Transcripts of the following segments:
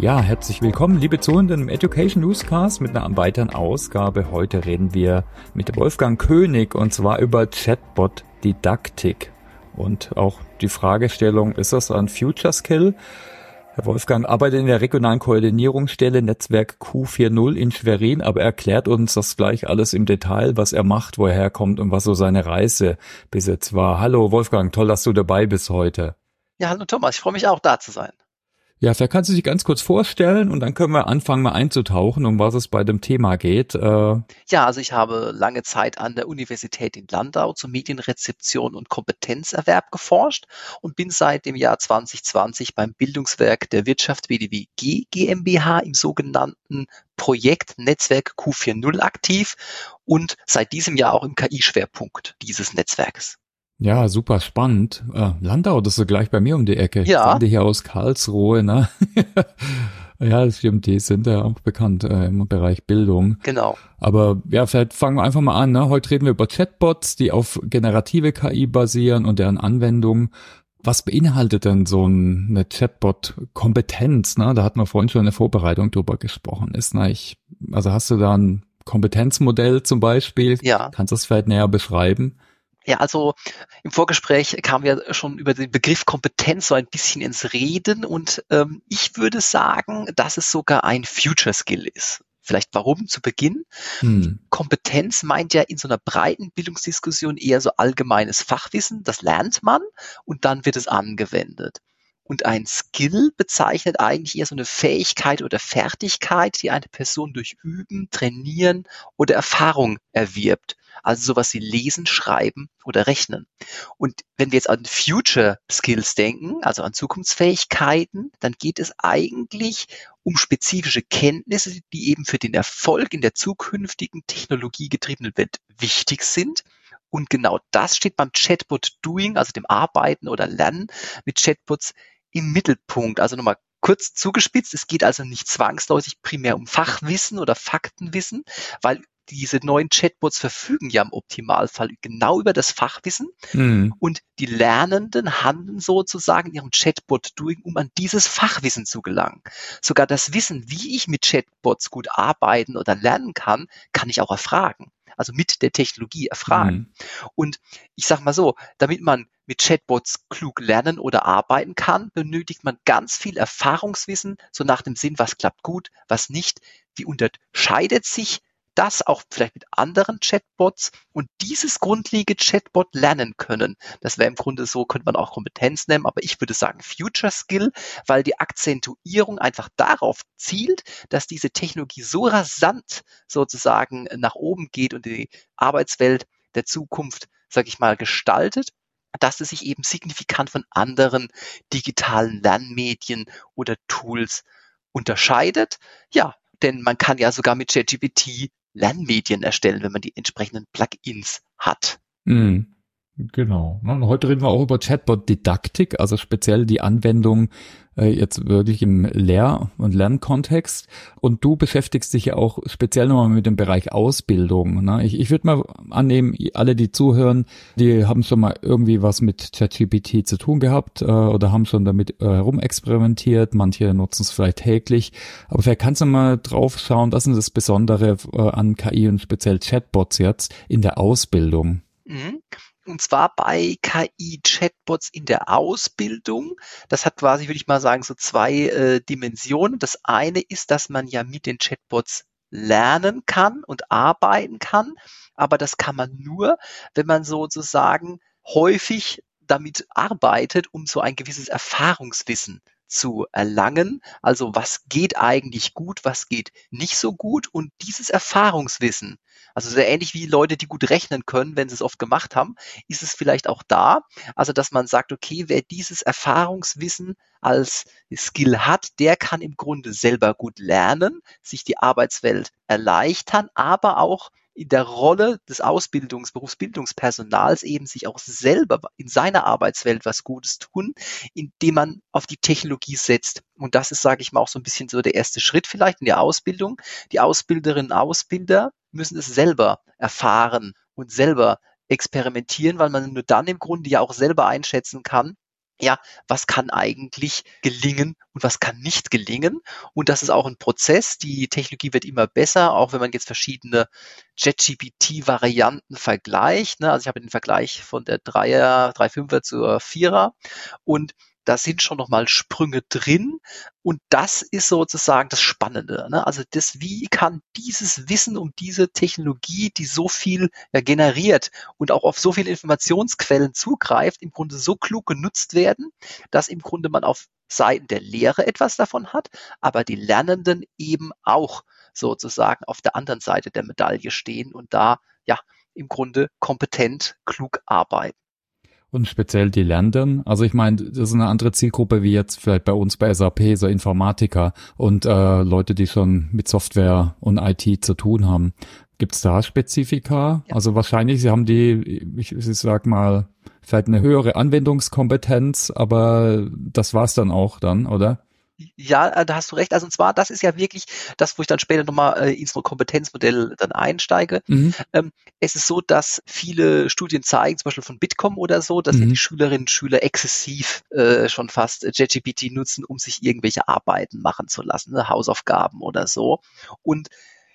Ja, herzlich willkommen, liebe Zuhörenden im Education Newscast mit einer weiteren Ausgabe. Heute reden wir mit Wolfgang König und zwar über Chatbot Didaktik. Und auch die Fragestellung, ist das ein Future Skill? Herr Wolfgang arbeitet in der regionalen Koordinierungsstelle Netzwerk Q40 in Schwerin, aber erklärt uns das gleich alles im Detail, was er macht, woher er kommt und was so seine Reise bis jetzt war. Hallo Wolfgang, toll, dass du dabei bist heute. Ja, hallo Thomas, ich freue mich auch da zu sein. Ja, vielleicht kannst du dich ganz kurz vorstellen und dann können wir anfangen, mal einzutauchen, um was es bei dem Thema geht. Äh ja, also ich habe lange Zeit an der Universität in Landau zur Medienrezeption und Kompetenzerwerb geforscht und bin seit dem Jahr 2020 beim Bildungswerk der Wirtschaft WDWG GmbH im sogenannten Projekt Netzwerk Q40 aktiv und seit diesem Jahr auch im KI-Schwerpunkt dieses Netzwerkes. Ja, super spannend. Äh, Landau, das ist so gleich bei mir um die Ecke. Ja. Ich hier aus Karlsruhe, ne? ja, das stimmt, die sind ja auch bekannt äh, im Bereich Bildung. Genau. Aber ja, vielleicht fangen wir einfach mal an. Ne? Heute reden wir über Chatbots, die auf generative KI basieren und deren Anwendung. Was beinhaltet denn so eine Chatbot-Kompetenz? Ne? Da hatten wir vorhin schon in der Vorbereitung drüber gesprochen. Ist, ne? ich, also hast du da ein Kompetenzmodell zum Beispiel? Ja. Kannst du das vielleicht näher beschreiben? Ja, also im Vorgespräch kamen wir schon über den Begriff Kompetenz so ein bisschen ins Reden und ähm, ich würde sagen, dass es sogar ein Future Skill ist. Vielleicht warum zu Beginn? Hm. Kompetenz meint ja in so einer breiten Bildungsdiskussion eher so allgemeines Fachwissen, das lernt man und dann wird es angewendet. Und ein Skill bezeichnet eigentlich eher so eine Fähigkeit oder Fertigkeit, die eine Person durch Üben, Trainieren oder Erfahrung erwirbt. Also sowas wie Lesen, Schreiben oder Rechnen. Und wenn wir jetzt an Future Skills denken, also an Zukunftsfähigkeiten, dann geht es eigentlich um spezifische Kenntnisse, die eben für den Erfolg in der zukünftigen technologiegetriebenen Welt wichtig sind. Und genau das steht beim Chatbot Doing, also dem Arbeiten oder Lernen mit Chatbots im Mittelpunkt. Also nochmal kurz zugespitzt, es geht also nicht zwangsläufig primär um Fachwissen oder Faktenwissen, weil diese neuen Chatbots verfügen ja im Optimalfall genau über das Fachwissen mhm. und die Lernenden handeln sozusagen in ihrem Chatbot-Doing, um an dieses Fachwissen zu gelangen. Sogar das Wissen, wie ich mit Chatbots gut arbeiten oder lernen kann, kann ich auch erfragen. Also mit der Technologie erfragen. Mhm. Und ich sage mal so, damit man mit Chatbots klug lernen oder arbeiten kann, benötigt man ganz viel Erfahrungswissen, so nach dem Sinn, was klappt gut, was nicht, wie unterscheidet sich das auch vielleicht mit anderen Chatbots und dieses grundlegende Chatbot lernen können. Das wäre im Grunde so, könnte man auch Kompetenz nennen, aber ich würde sagen Future Skill, weil die Akzentuierung einfach darauf zielt, dass diese Technologie so rasant sozusagen nach oben geht und die Arbeitswelt der Zukunft, sage ich mal, gestaltet, dass es sich eben signifikant von anderen digitalen Lernmedien oder Tools unterscheidet. Ja, denn man kann ja sogar mit ChatGPT Lernmedien erstellen, wenn man die entsprechenden Plugins hat. Mhm. Genau. Und heute reden wir auch über Chatbot-Didaktik, also speziell die Anwendung äh, jetzt wirklich im Lehr- und Lernkontext. Und du beschäftigst dich ja auch speziell nochmal mit dem Bereich Ausbildung. Ne? Ich, ich würde mal annehmen, alle, die zuhören, die haben schon mal irgendwie was mit ChatGPT zu tun gehabt äh, oder haben schon damit äh, herumexperimentiert. Manche nutzen es vielleicht täglich. Aber vielleicht kannst du mal drauf schauen, das ist das Besondere äh, an KI und speziell Chatbots jetzt in der Ausbildung. Mhm und zwar bei KI-Chatbots in der Ausbildung. Das hat quasi, würde ich mal sagen, so zwei äh, Dimensionen. Das eine ist, dass man ja mit den Chatbots lernen kann und arbeiten kann, aber das kann man nur, wenn man sozusagen häufig damit arbeitet, um so ein gewisses Erfahrungswissen zu erlangen. Also was geht eigentlich gut, was geht nicht so gut und dieses Erfahrungswissen, also sehr ähnlich wie Leute, die gut rechnen können, wenn sie es oft gemacht haben, ist es vielleicht auch da. Also dass man sagt, okay, wer dieses Erfahrungswissen als Skill hat, der kann im Grunde selber gut lernen, sich die Arbeitswelt erleichtern, aber auch in der Rolle des Ausbildungs-, Berufsbildungspersonals eben sich auch selber in seiner Arbeitswelt was Gutes tun, indem man auf die Technologie setzt. Und das ist, sage ich mal, auch so ein bisschen so der erste Schritt vielleicht in der Ausbildung. Die Ausbilderinnen und Ausbilder müssen es selber erfahren und selber experimentieren, weil man nur dann im Grunde ja auch selber einschätzen kann, ja, was kann eigentlich gelingen und was kann nicht gelingen. Und das ist auch ein Prozess. Die Technologie wird immer besser, auch wenn man jetzt verschiedene JetGPT-Varianten vergleicht. Ne? Also ich habe den Vergleich von der 3er, 3.5er zur 4er und da sind schon nochmal Sprünge drin und das ist sozusagen das Spannende. Ne? Also das, wie kann dieses Wissen um diese Technologie, die so viel ja, generiert und auch auf so viele Informationsquellen zugreift, im Grunde so klug genutzt werden, dass im Grunde man auf Seiten der Lehre etwas davon hat, aber die Lernenden eben auch sozusagen auf der anderen Seite der Medaille stehen und da ja im Grunde kompetent, klug arbeiten. Und speziell die Lernenden. Also ich meine, das ist eine andere Zielgruppe wie jetzt vielleicht bei uns bei SAP, so Informatiker und äh, Leute, die schon mit Software und IT zu tun haben. Gibt es da Spezifika? Ja. Also wahrscheinlich, sie haben die, ich, ich sag mal, vielleicht eine höhere Anwendungskompetenz, aber das war's dann auch dann, oder? Ja, äh, da hast du recht. Also und zwar, das ist ja wirklich das, wo ich dann später nochmal äh, ins Kompetenzmodell dann einsteige. Mhm. Ähm, es ist so, dass viele Studien zeigen, zum Beispiel von Bitkom oder so, dass mhm. ja die Schülerinnen und Schüler exzessiv äh, schon fast JGPT nutzen, um sich irgendwelche Arbeiten machen zu lassen, ne? Hausaufgaben oder so. Und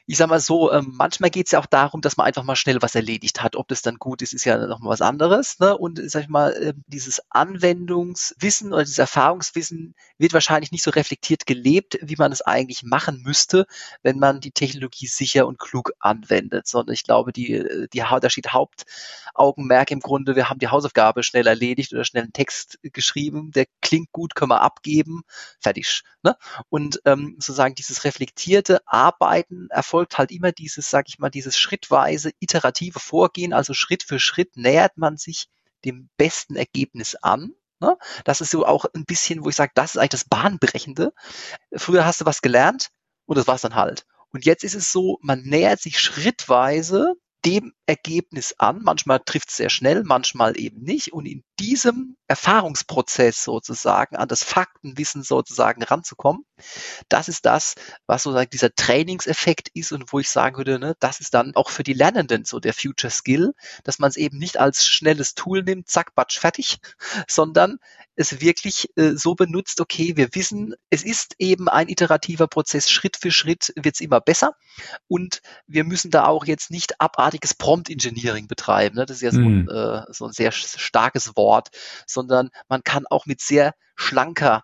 ich sag mal so, ähm, manchmal geht es ja auch darum, dass man einfach mal schnell was erledigt hat. Ob das dann gut ist, ist ja nochmal was anderes. Ne? Und sag ich mal, äh, dieses Anwendungswissen oder dieses Erfahrungswissen wird wahrscheinlich nicht so reflektiert gelebt, wie man es eigentlich machen müsste, wenn man die Technologie sicher und klug anwendet. Sondern ich glaube, die, äh, die, da steht Hauptaugenmerk im Grunde, wir haben die Hausaufgabe schnell erledigt oder schnell einen Text geschrieben, der klingt gut, können wir abgeben, fertig. Ne? Und ähm, sozusagen dieses reflektierte Arbeiten erfolgt verfolgt halt immer dieses, sag ich mal, dieses schrittweise iterative Vorgehen, also Schritt für Schritt nähert man sich dem besten Ergebnis an. Ne? Das ist so auch ein bisschen, wo ich sage, das ist eigentlich das Bahnbrechende. Früher hast du was gelernt und das war's dann halt. Und jetzt ist es so, man nähert sich schrittweise dem Ergebnis an. Manchmal trifft es sehr schnell, manchmal eben nicht. Und in diesem Erfahrungsprozess sozusagen an das Faktenwissen sozusagen ranzukommen, das ist das, was sozusagen dieser Trainingseffekt ist und wo ich sagen würde, ne, das ist dann auch für die Lernenden so der Future Skill, dass man es eben nicht als schnelles Tool nimmt, zack, batsch, fertig, sondern es wirklich äh, so benutzt, okay, wir wissen, es ist eben ein iterativer Prozess, Schritt für Schritt wird es immer besser und wir müssen da auch jetzt nicht abartiges Prompt Engineering betreiben, ne? das ist ja so, mm. ein, äh, so ein sehr starkes Wort, sondern man kann auch mit sehr schlanker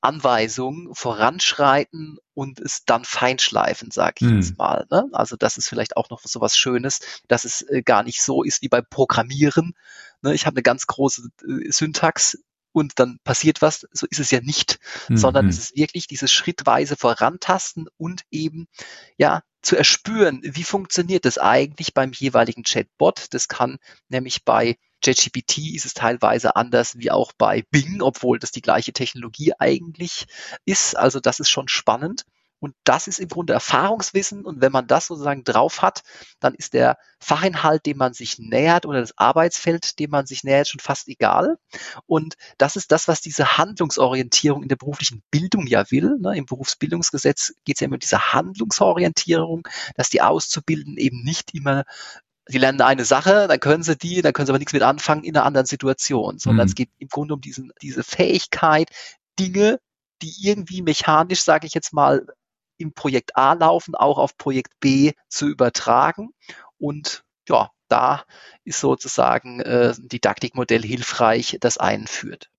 Anweisung voranschreiten und es dann feinschleifen, sage ich hm. jetzt mal. Ne? Also das ist vielleicht auch noch so was Schönes, dass es äh, gar nicht so ist wie beim Programmieren. Ne? Ich habe eine ganz große äh, Syntax und dann passiert was, so ist es ja nicht, hm. sondern hm. es ist wirklich dieses schrittweise Vorantasten und eben ja zu erspüren, wie funktioniert das eigentlich beim jeweiligen Chatbot. Das kann nämlich bei JetGPT ist es teilweise anders wie auch bei Bing, obwohl das die gleiche Technologie eigentlich ist. Also das ist schon spannend. Und das ist im Grunde Erfahrungswissen. Und wenn man das sozusagen drauf hat, dann ist der Fachinhalt, dem man sich nähert oder das Arbeitsfeld, dem man sich nähert, schon fast egal. Und das ist das, was diese Handlungsorientierung in der beruflichen Bildung ja will. Ne? Im Berufsbildungsgesetz geht es ja immer um diese Handlungsorientierung, dass die Auszubildenden eben nicht immer sie lernen eine Sache, dann können sie die, dann können sie aber nichts mit anfangen in einer anderen Situation, sondern mhm. es geht im Grunde um diesen, diese Fähigkeit, Dinge, die irgendwie mechanisch, sage ich jetzt mal, im Projekt A laufen, auch auf Projekt B zu übertragen. Und ja, da ist sozusagen äh, ein Didaktikmodell hilfreich, das einführt.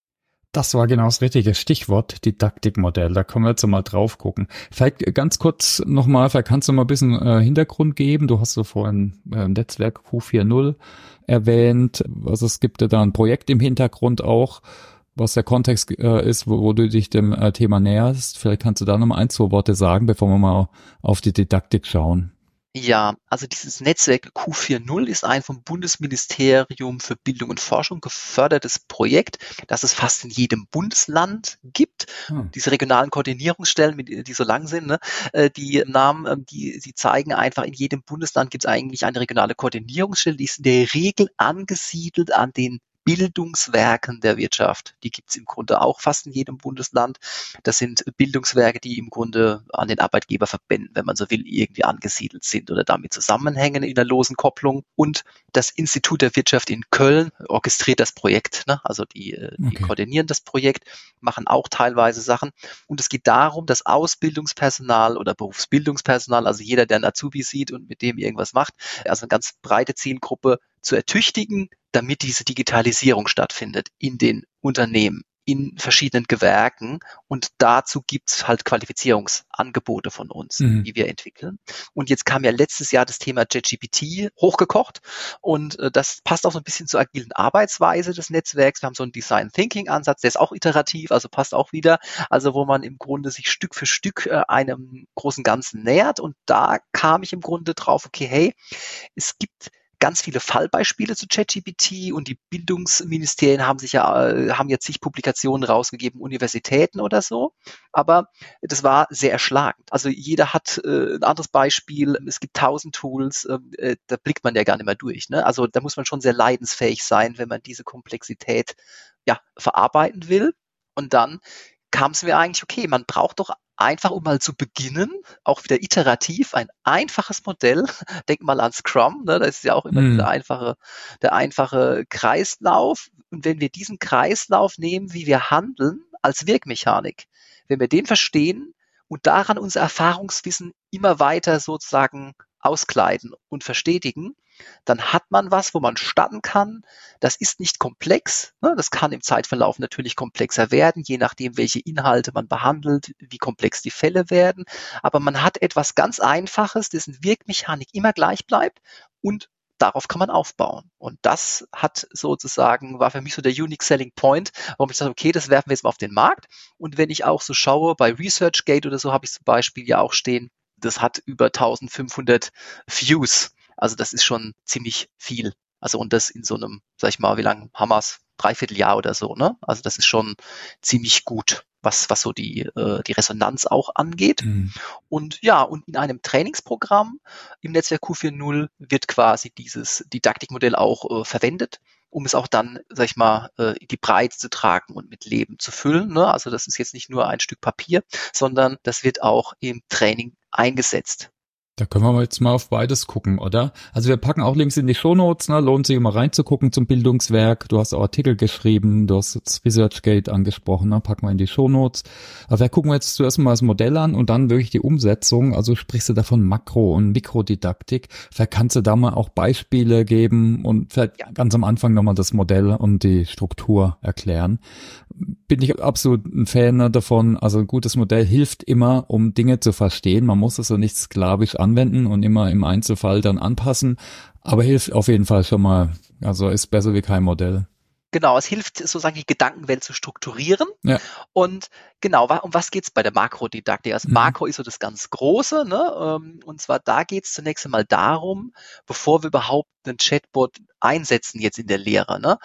Das war genau das richtige Stichwort, Didaktikmodell. Da können wir jetzt mal drauf gucken. Vielleicht ganz kurz nochmal, vielleicht kannst du mal ein bisschen äh, Hintergrund geben. Du hast so vorhin äh, Netzwerk Q4.0 erwähnt. Also es gibt ja da ein Projekt im Hintergrund auch, was der Kontext äh, ist, wo, wo, du dich dem äh, Thema näherst. Vielleicht kannst du da nochmal ein, zwei Worte sagen, bevor wir mal auf die Didaktik schauen. Ja, also dieses Netzwerk Q4.0 ist ein vom Bundesministerium für Bildung und Forschung gefördertes Projekt, das es fast in jedem Bundesland gibt. Hm. Diese regionalen Koordinierungsstellen, die so lang sind, ne, äh, die Namen, ähm, die, die zeigen einfach, in jedem Bundesland gibt es eigentlich eine regionale Koordinierungsstelle, die ist in der Regel angesiedelt an den Bildungswerken der Wirtschaft. Die gibt es im Grunde auch fast in jedem Bundesland. Das sind Bildungswerke, die im Grunde an den Arbeitgeberverbänden, wenn man so will, irgendwie angesiedelt sind oder damit zusammenhängen in der losen Kopplung. Und das Institut der Wirtschaft in Köln orchestriert das Projekt. Ne? Also die, äh, die okay. koordinieren das Projekt, machen auch teilweise Sachen. Und es geht darum, dass Ausbildungspersonal oder Berufsbildungspersonal, also jeder, der einen Azubi sieht und mit dem irgendwas macht, also eine ganz breite Zielgruppe zu ertüchtigen, damit diese Digitalisierung stattfindet in den Unternehmen in verschiedenen Gewerken und dazu gibt's halt Qualifizierungsangebote von uns, mhm. die wir entwickeln. Und jetzt kam ja letztes Jahr das Thema JetGPT hochgekocht und äh, das passt auch so ein bisschen zur agilen Arbeitsweise des Netzwerks. Wir haben so einen Design Thinking Ansatz, der ist auch iterativ, also passt auch wieder, also wo man im Grunde sich Stück für Stück äh, einem großen Ganzen nähert und da kam ich im Grunde drauf, okay, hey, es gibt ganz viele Fallbeispiele zu ChatGPT und die Bildungsministerien haben sich ja, äh, haben jetzt sich Publikationen rausgegeben, Universitäten oder so. Aber das war sehr erschlagend. Also jeder hat äh, ein anderes Beispiel. Es gibt tausend Tools, ähm, äh, da blickt man ja gar nicht mehr durch. Ne? Also da muss man schon sehr leidensfähig sein, wenn man diese Komplexität ja verarbeiten will. Und dann kam es mir eigentlich, okay, man braucht doch einfach, um mal zu beginnen, auch wieder iterativ, ein einfaches Modell. Denk mal an Scrum, ne? das ist ja auch immer mhm. der einfache, der einfache Kreislauf. Und wenn wir diesen Kreislauf nehmen, wie wir handeln, als Wirkmechanik, wenn wir den verstehen und daran unser Erfahrungswissen immer weiter sozusagen auskleiden und verstetigen, dann hat man was, wo man starten kann. Das ist nicht komplex. Ne? Das kann im Zeitverlauf natürlich komplexer werden, je nachdem, welche Inhalte man behandelt, wie komplex die Fälle werden. Aber man hat etwas ganz Einfaches, dessen Wirkmechanik immer gleich bleibt und darauf kann man aufbauen. Und das hat sozusagen, war für mich so der Unique Selling Point, warum ich sage, okay, das werfen wir jetzt mal auf den Markt. Und wenn ich auch so schaue, bei ResearchGate oder so habe ich zum Beispiel ja auch stehen, das hat über 1500 Views. Also das ist schon ziemlich viel. Also und das in so einem, sag ich mal, wie lange haben wir es? Dreivierteljahr oder so, ne? Also das ist schon ziemlich gut, was, was so die, äh, die Resonanz auch angeht. Mhm. Und ja, und in einem Trainingsprogramm im Netzwerk Q40 wird quasi dieses Didaktikmodell auch äh, verwendet um es auch dann, sag ich mal, äh, die Breite zu tragen und mit Leben zu füllen. Ne? Also das ist jetzt nicht nur ein Stück Papier, sondern das wird auch im Training eingesetzt. Da können wir jetzt mal auf beides gucken, oder? Also wir packen auch Links in die Shownotes, ne? lohnt sich mal reinzugucken zum Bildungswerk. Du hast auch Artikel geschrieben, du hast das ResearchGate angesprochen, ne? packen wir in die Shownotes. Aber wir gucken jetzt zuerst mal das Modell an und dann wirklich die Umsetzung. Also sprichst du da von Makro- und Mikrodidaktik. Vielleicht kannst du da mal auch Beispiele geben und vielleicht ganz am Anfang nochmal das Modell und die Struktur erklären. Bin ich absolut ein Fan davon. Also ein gutes Modell hilft immer, um Dinge zu verstehen. Man muss es so nicht sklavisch anwenden und immer im Einzelfall dann anpassen. Aber hilft auf jeden Fall schon mal. Also ist besser wie kein Modell. Genau, es hilft sozusagen die Gedankenwelt zu strukturieren. Ja. Und genau, um was geht's bei der Makrodidaktik? Also mhm. Makro ist so das ganz Große, ne? Ähm, und zwar da geht's zunächst einmal darum, bevor wir überhaupt einen Chatbot einsetzen jetzt in der Lehre, ne?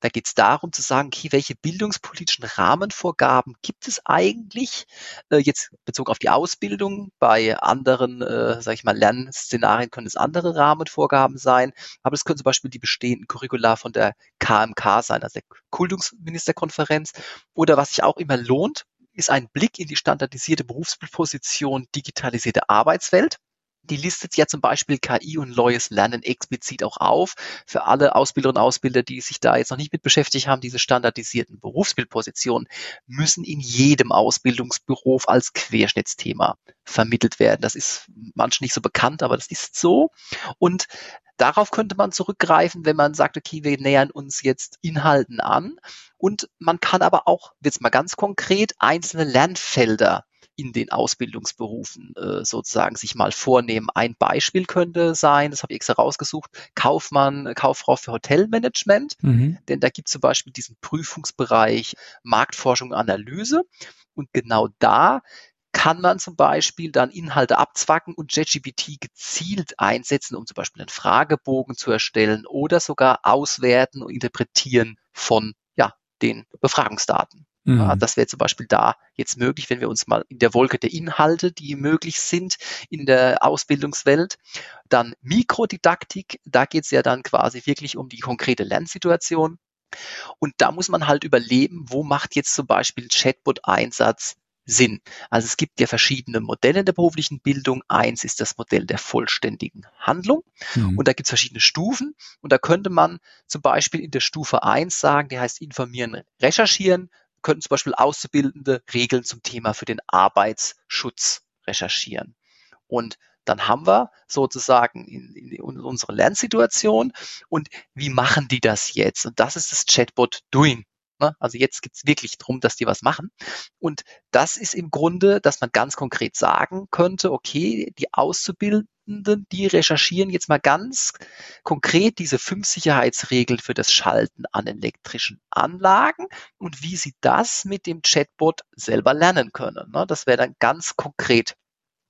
Da geht's darum zu sagen, okay, welche bildungspolitischen Rahmenvorgaben gibt es eigentlich äh, jetzt bezogen auf die Ausbildung? Bei anderen, äh, sage ich mal, Lernszenarien können es andere Rahmenvorgaben sein, aber es können zum Beispiel die bestehenden Curricula von der KMK sein, also der Kultusministerkonferenz. Oder was sich auch immer lohnt, ist ein Blick in die standardisierte Berufsposition digitalisierte Arbeitswelt. Die listet ja zum Beispiel KI und neues Lernen explizit auch auf. Für alle Ausbilderinnen und Ausbilder, die sich da jetzt noch nicht mit beschäftigt haben, diese standardisierten Berufsbildpositionen müssen in jedem Ausbildungsberuf als Querschnittsthema vermittelt werden. Das ist manchen nicht so bekannt, aber das ist so. Und darauf könnte man zurückgreifen, wenn man sagt, okay, wir nähern uns jetzt Inhalten an. Und man kann aber auch, jetzt mal ganz konkret, einzelne Lernfelder in den Ausbildungsberufen äh, sozusagen sich mal vornehmen. Ein Beispiel könnte sein, das habe ich extra rausgesucht, Kaufmann, Kauffrau für Hotelmanagement. Mhm. Denn da gibt es zum Beispiel diesen Prüfungsbereich Marktforschung und Analyse. Und genau da kann man zum Beispiel dann Inhalte abzwacken und JetGPT gezielt einsetzen, um zum Beispiel einen Fragebogen zu erstellen oder sogar auswerten und interpretieren von ja, den Befragungsdaten. Mhm. Das wäre zum Beispiel da jetzt möglich, wenn wir uns mal in der Wolke der Inhalte, die möglich sind in der Ausbildungswelt, dann Mikrodidaktik, da geht es ja dann quasi wirklich um die konkrete Lernsituation. Und da muss man halt überleben, wo macht jetzt zum Beispiel Chatbot-Einsatz Sinn. Also es gibt ja verschiedene Modelle in der beruflichen Bildung. Eins ist das Modell der vollständigen Handlung. Mhm. Und da gibt es verschiedene Stufen. Und da könnte man zum Beispiel in der Stufe eins sagen, die heißt informieren, recherchieren, könnten zum Beispiel Auszubildende Regeln zum Thema für den Arbeitsschutz recherchieren. Und dann haben wir sozusagen in, in unsere Lernsituation und wie machen die das jetzt? Und das ist das Chatbot Doing. Ne? Also jetzt geht's wirklich drum, dass die was machen. Und das ist im Grunde, dass man ganz konkret sagen könnte, okay, die Auszubildenden, die recherchieren jetzt mal ganz konkret diese fünf Sicherheitsregeln für das Schalten an elektrischen Anlagen und wie sie das mit dem Chatbot selber lernen können. Ne? Das wäre dann ganz konkret.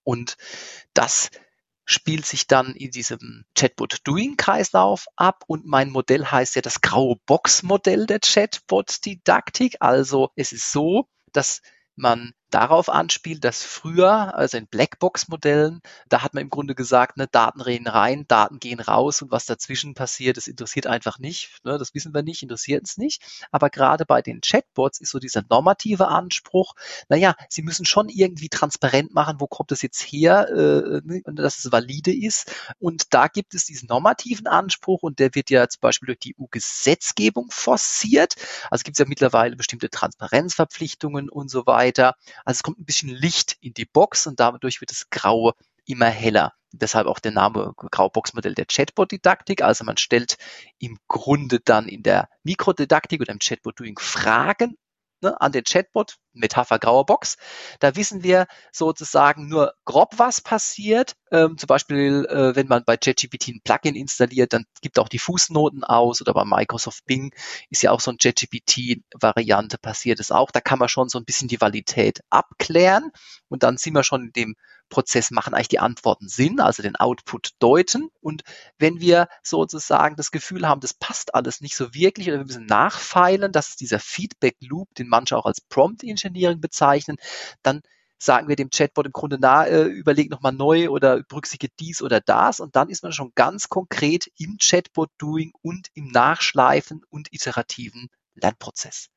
Und das spielt sich dann in diesem Chatbot-Doing-Kreislauf ab und mein Modell heißt ja das graue Box-Modell der Chatbot-Didaktik. Also es ist so, dass man darauf anspielt, dass früher, also in Blackbox-Modellen, da hat man im Grunde gesagt, ne, Daten reden rein, Daten gehen raus und was dazwischen passiert, das interessiert einfach nicht. Ne, das wissen wir nicht, interessiert uns nicht. Aber gerade bei den Chatbots ist so dieser normative Anspruch, naja, sie müssen schon irgendwie transparent machen, wo kommt es jetzt her, äh, ne, dass es valide ist. Und da gibt es diesen normativen Anspruch und der wird ja zum Beispiel durch die EU-Gesetzgebung forciert. Also gibt es ja mittlerweile bestimmte Transparenzverpflichtungen und so weiter. Also es kommt ein bisschen Licht in die Box und dadurch wird das Grau immer heller. Deshalb auch der Name Graubox-Modell der Chatbot-Didaktik. Also man stellt im Grunde dann in der Mikrodidaktik oder im Chatbot-Doing Fragen ne, an den Chatbot, Metapher grauer Box. Da wissen wir sozusagen nur grob, was passiert. Ähm, zum Beispiel, äh, wenn man bei ChatGPT ein Plugin installiert, dann gibt auch die Fußnoten aus oder bei Microsoft Bing ist ja auch so ein ChatGPT-Variante passiert es auch. Da kann man schon so ein bisschen die Validität abklären und dann sind wir schon in dem Prozess machen eigentlich die Antworten Sinn, also den Output deuten. Und wenn wir sozusagen das Gefühl haben, das passt alles nicht so wirklich oder wir müssen nachfeilen, das ist dieser Feedback Loop, den manche auch als Prompt Engineering bezeichnen, dann sagen wir dem Chatbot im Grunde nahe, äh, überleg nochmal neu oder berücksichtige dies oder das und dann ist man schon ganz konkret im Chatbot Doing und im Nachschleifen und iterativen Lernprozess.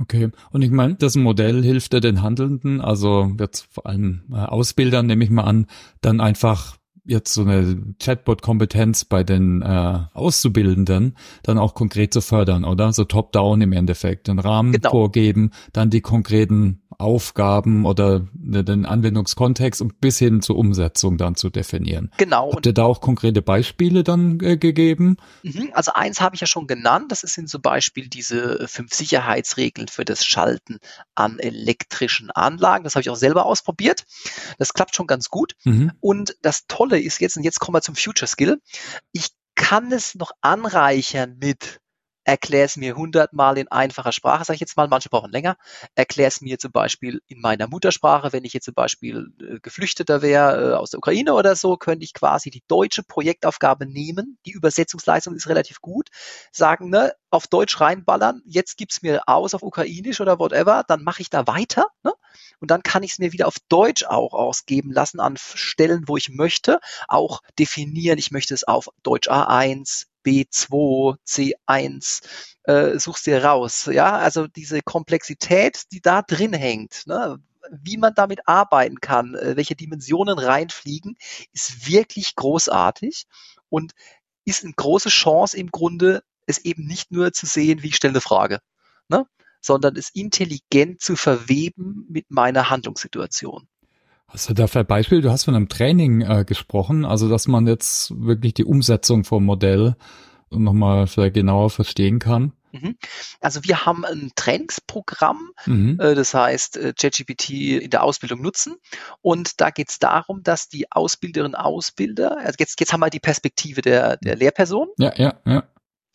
Okay, und ich meine, das Modell hilft ja den Handelnden, also jetzt vor allem äh, Ausbildern, nehme ich mal an, dann einfach jetzt so eine Chatbot-Kompetenz bei den äh, Auszubildenden dann auch konkret zu fördern, oder? So top-down im Endeffekt, den Rahmen genau. vorgeben, dann die konkreten Aufgaben oder den Anwendungskontext und bis hin zur Umsetzung dann zu definieren. Genau. Habt ihr da auch konkrete Beispiele dann äh, gegeben? Mhm, also eins habe ich ja schon genannt, das sind zum Beispiel diese fünf Sicherheitsregeln für das Schalten an elektrischen Anlagen. Das habe ich auch selber ausprobiert. Das klappt schon ganz gut. Mhm. Und das Tolle ist jetzt, und jetzt kommen wir zum Future Skill, ich kann es noch anreichern mit erklär es mir hundertmal in einfacher Sprache, sage ich jetzt mal, manche brauchen länger, erklär es mir zum Beispiel in meiner Muttersprache, wenn ich jetzt zum Beispiel äh, Geflüchteter wäre äh, aus der Ukraine oder so, könnte ich quasi die deutsche Projektaufgabe nehmen, die Übersetzungsleistung ist relativ gut, sagen, ne, auf Deutsch reinballern, jetzt gib's mir aus auf Ukrainisch oder whatever, dann mache ich da weiter, ne? Und dann kann ich es mir wieder auf Deutsch auch ausgeben lassen an Stellen, wo ich möchte, auch definieren, ich möchte es auf Deutsch A1, B2, C1, äh, suchst dir raus. Ja, also diese Komplexität, die da drin hängt, ne? wie man damit arbeiten kann, äh, welche Dimensionen reinfliegen, ist wirklich großartig und ist eine große Chance im Grunde, es eben nicht nur zu sehen, wie ich stelle eine Frage, ne? sondern es intelligent zu verweben mit meiner Handlungssituation. Hast du dafür ein Beispiel? Du hast von einem Training äh, gesprochen, also dass man jetzt wirklich die Umsetzung vom Modell nochmal vielleicht genauer verstehen kann. Mhm. Also wir haben ein Trainingsprogramm, mhm. Äh, das heißt äh, ChatGPT in der Ausbildung nutzen. Und da geht es darum, dass die Ausbilderinnen und Ausbilder, also jetzt, jetzt haben wir die Perspektive der, der Lehrperson. Ja, ja, ja.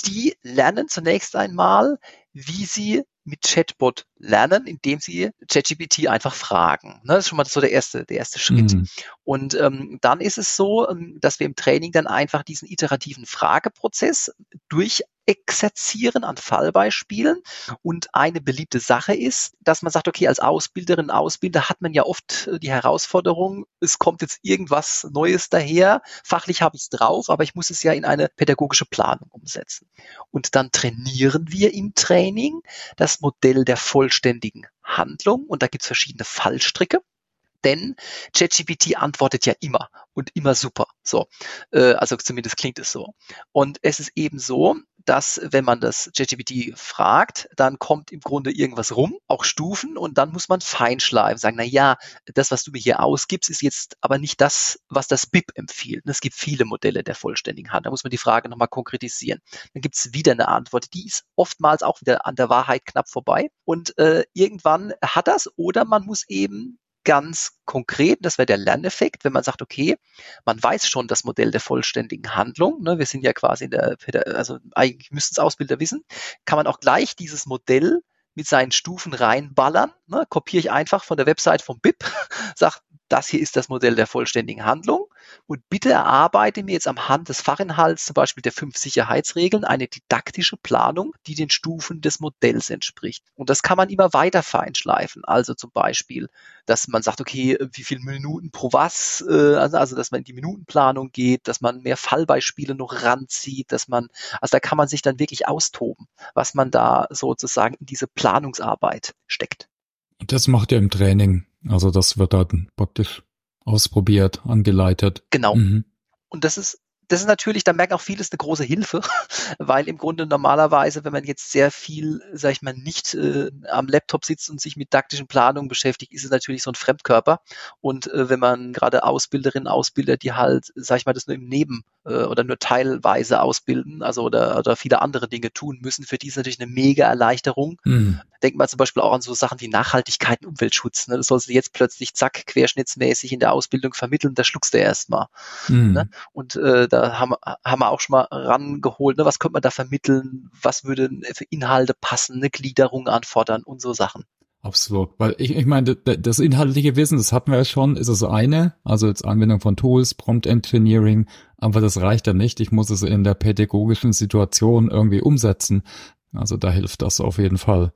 Die lernen zunächst einmal, wie sie mit Chatbot lernen, indem sie ChatGPT einfach fragen. Ne, das ist schon mal so der erste, der erste Schritt. Mhm. Und ähm, dann ist es so, ähm, dass wir im Training dann einfach diesen iterativen Frageprozess durch exerzieren an Fallbeispielen. Und eine beliebte Sache ist, dass man sagt, okay, als Ausbilderin, Ausbilder hat man ja oft äh, die Herausforderung, es kommt jetzt irgendwas Neues daher, fachlich habe ich es drauf, aber ich muss es ja in eine pädagogische Planung umsetzen. Und dann trainieren wir im Training das Modell der vollständigen Handlung und da gibt es verschiedene Fallstricke denn ChatGPT antwortet ja immer und immer super. So, äh, also zumindest klingt es so. Und es ist eben so, dass wenn man das ChatGPT fragt, dann kommt im Grunde irgendwas rum, auch Stufen, und dann muss man feinschleifen, sagen, na ja, das, was du mir hier ausgibst, ist jetzt aber nicht das, was das BIP empfiehlt. Es gibt viele Modelle der vollständigen Hand. Da muss man die Frage nochmal konkretisieren. Dann gibt es wieder eine Antwort, die ist oftmals auch wieder an der Wahrheit knapp vorbei. Und äh, irgendwann hat das oder man muss eben ganz konkret, das wäre der Lerneffekt, wenn man sagt, okay, man weiß schon das Modell der vollständigen Handlung, ne, wir sind ja quasi in der, also eigentlich müssten es Ausbilder wissen, kann man auch gleich dieses Modell mit seinen Stufen reinballern, ne, kopiere ich einfach von der Website vom BIP, sag, das hier ist das Modell der vollständigen Handlung und bitte erarbeite mir jetzt am Hand des Fachinhalts zum Beispiel der fünf Sicherheitsregeln eine didaktische Planung, die den Stufen des Modells entspricht. Und das kann man immer weiter feinschleifen. Also zum Beispiel, dass man sagt, okay, wie viele Minuten pro was, äh, also, also dass man in die Minutenplanung geht, dass man mehr Fallbeispiele noch ranzieht, dass man, also da kann man sich dann wirklich austoben, was man da sozusagen in diese Planungsarbeit steckt. Das macht ihr im Training. Also das wird dann praktisch ausprobiert, angeleitet. Genau. Mhm. Und das ist das ist natürlich, da merken auch viele, ist eine große Hilfe, weil im Grunde normalerweise, wenn man jetzt sehr viel, sag ich mal, nicht äh, am Laptop sitzt und sich mit taktischen Planungen beschäftigt, ist es natürlich so ein Fremdkörper. Und äh, wenn man gerade Ausbilderinnen, Ausbilder, die halt, sag ich mal, das nur im Neben äh, oder nur teilweise ausbilden, also oder, oder viele andere Dinge tun müssen, für die ist natürlich eine mega Erleichterung. Mhm. Denkt man zum Beispiel auch an so Sachen wie Nachhaltigkeit und Umweltschutz. Ne? Das sollst du jetzt plötzlich zack, querschnittsmäßig in der Ausbildung vermitteln, da schluckst du erstmal. Mhm. Ne? Und äh, da haben, haben wir auch schon mal rangeholt, ne? was könnte man da vermitteln, was würde für Inhalte passen, eine Gliederung anfordern und so Sachen. Absolut, weil ich, ich meine, das inhaltliche Wissen, das hatten wir ja schon, ist das eine, also jetzt Anwendung von Tools, Prompt Engineering, aber das reicht ja nicht. Ich muss es in der pädagogischen Situation irgendwie umsetzen. Also da hilft das auf jeden Fall.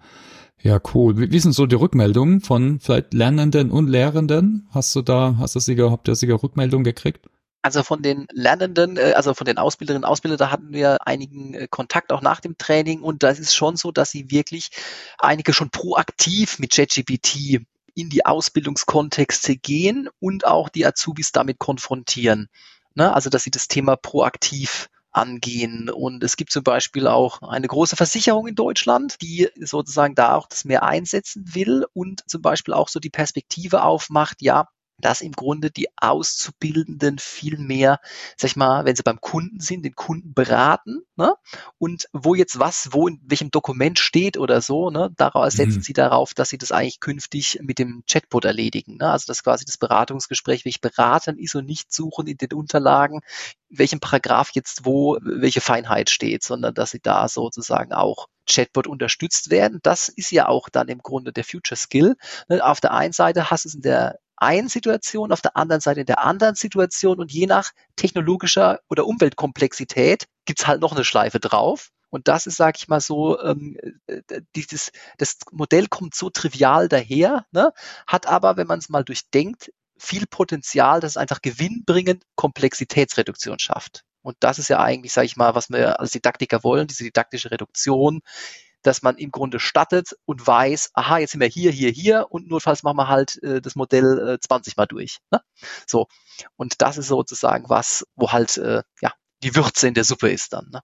Ja, cool. Wie, wie sind so die Rückmeldungen von vielleicht Lernenden und Lehrenden? Hast du da, hast du sicher, habt ihr sicher Rückmeldungen gekriegt? Also von den Lernenden, äh, also von den Ausbilderinnen und Ausbildern, da hatten wir einigen äh, Kontakt auch nach dem Training und das ist schon so, dass sie wirklich einige schon proaktiv mit ChatGPT in die Ausbildungskontexte gehen und auch die Azubis damit konfrontieren. Ne? Also dass sie das Thema proaktiv angehen. Und es gibt zum Beispiel auch eine große Versicherung in Deutschland, die sozusagen da auch das mehr einsetzen will und zum Beispiel auch so die Perspektive aufmacht, ja, dass im Grunde die Auszubildenden viel mehr, sag ich mal, wenn sie beim Kunden sind, den Kunden beraten, ne? Und wo jetzt was, wo in welchem Dokument steht oder so, ne? Darauf setzen mhm. sie darauf, dass sie das eigentlich künftig mit dem Chatbot erledigen. Ne? Also dass quasi das Beratungsgespräch, welch beraten ist und nicht suchen in den Unterlagen, welchem Paragraph jetzt wo welche Feinheit steht, sondern dass sie da sozusagen auch Chatbot unterstützt werden. Das ist ja auch dann im Grunde der Future Skill. Ne? Auf der einen Seite hast du es in der einen Situation, auf der anderen Seite in der anderen Situation und je nach technologischer oder Umweltkomplexität gibt's halt noch eine Schleife drauf. Und das ist, sage ich mal so, ähm, äh, dieses, das Modell kommt so trivial daher, ne, hat aber, wenn man es mal durchdenkt, viel Potenzial, dass es einfach gewinnbringend Komplexitätsreduktion schafft. Und das ist ja eigentlich, sage ich mal, was wir als Didaktiker wollen, diese didaktische Reduktion, dass man im Grunde stattet und weiß, aha, jetzt sind wir hier, hier, hier und notfalls machen wir halt äh, das Modell äh, 20 mal durch. Ne? So. Und das ist sozusagen was, wo halt äh, ja die Würze in der Suppe ist dann. Ne?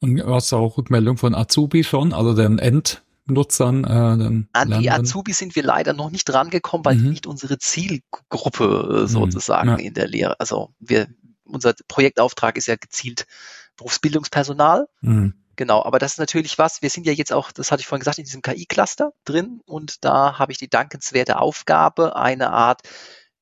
Und hast du auch Rückmeldung von Azubi schon, also den Endnutzern? Äh, den An die Azubi sind wir leider noch nicht rangekommen, weil mhm. die nicht unsere Zielgruppe äh, mhm. sozusagen mhm. ja. in der Lehre. Also wir, unser Projektauftrag ist ja gezielt Berufsbildungspersonal. Mhm. Genau, aber das ist natürlich was, wir sind ja jetzt auch, das hatte ich vorhin gesagt, in diesem KI-Cluster drin und da habe ich die dankenswerte Aufgabe, eine Art,